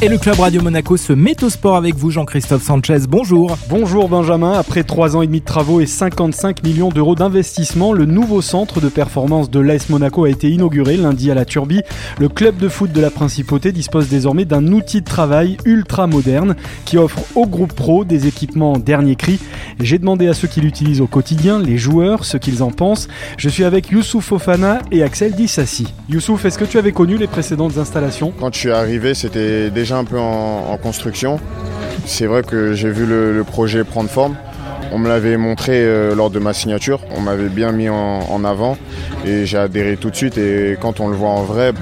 Et le club Radio Monaco se met au sport avec vous, Jean-Christophe Sanchez. Bonjour. Bonjour Benjamin. Après 3 ans et demi de travaux et 55 millions d'euros d'investissement, le nouveau centre de performance de l'AS Monaco a été inauguré lundi à la Turbie. Le club de foot de la Principauté dispose désormais d'un outil de travail ultra moderne qui offre au groupe pro des équipements dernier cri. J'ai demandé à ceux qui l'utilisent au quotidien, les joueurs, ce qu'ils en pensent. Je suis avec Youssouf Fofana et Axel Dissassi. Youssouf, est-ce que tu avais connu les précédentes installations? Quand je suis arrivé, c'était déjà un peu en, construction. C'est vrai que j'ai vu le, projet prendre forme. On me l'avait montré euh, lors de ma signature, on m'avait bien mis en avant et j'ai adhéré tout de suite et quand on le voit en vrai,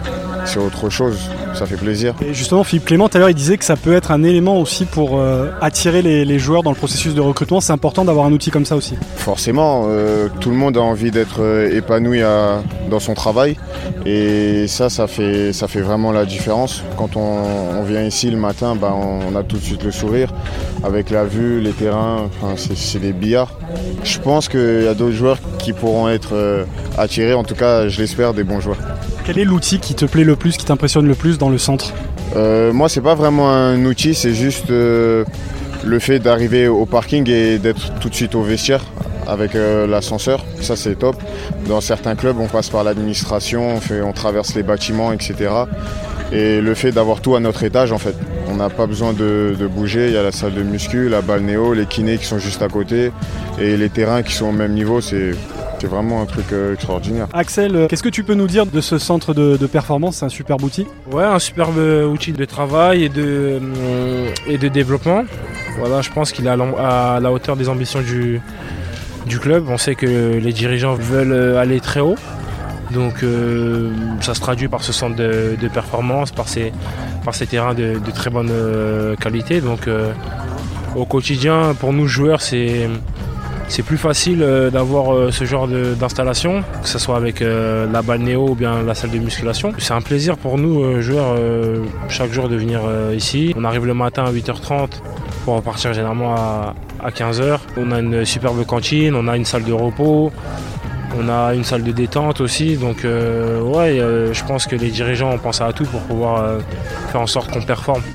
c'est autre chose ça fait plaisir. Et justement, Philippe Clément, tout à l'heure, il disait que ça peut être un élément aussi pour euh, attirer les, joueurs dans le processus de recrutement. C'est important d'avoir un outil comme ça aussi. Forcément, euh, tout le monde a envie d'être euh, épanoui dans son travail. Et ça, ça fait, ça fait vraiment la différence. Quand on, vient ici le matin, bah, on, a tout de suite le sourire. Avec la vue, les terrains, c'est des billards. Je pense qu'il y a d'autres joueurs qui pourront être attirés, en tout cas, je l'espère, des bons joueurs. Quel est l'outil qui te plaît le plus, qui t'impressionne le plus dans le centre euh, Moi, c'est pas vraiment un outil, c'est juste euh, le fait d'arriver au parking et d'être tout de suite au vestiaire avec euh, l'ascenseur. Ça, c'est top. Dans certains clubs, on passe par l'administration, on, on traverse les bâtiments, etc. Et le fait d'avoir tout à notre étage, en fait. On n'a pas besoin de, de, bouger. Il y a la salle de muscu, la balnéo, les kinés qui sont juste à côté et les terrains qui sont au même niveau. C'est c'est vraiment un truc euh, extraordinaire. Axel, euh, qu'est-ce que tu peux nous dire de ce centre de, performance? C'est un superbe outil Ouais, un superbe outil de travail et de, euh, et de développement. Voilà, je pense qu'il est à la hauteur des ambitions du, du club. On sait que les dirigeants veulent aller très haut. Donc ça se traduit par ce centre de, performance, par ces, par ces terrains de, très bonne qualité. Donc au quotidien, pour nous joueurs, c'est c'est plus facile euh, d'avoir euh, ce genre d'installation, que ce soit avec euh, la balle néo ou bien la salle de musculation. C'est un plaisir pour nous, joueurs, chaque jour de venir ici. On arrive le matin à 8h30 pour repartir généralement à, 15h. On a une superbe cantine, on a une salle de repos. On a une salle de détente aussi, donc ouais, je pense que les dirigeants ont pensé à tout pour pouvoir faire en sorte qu'on performe.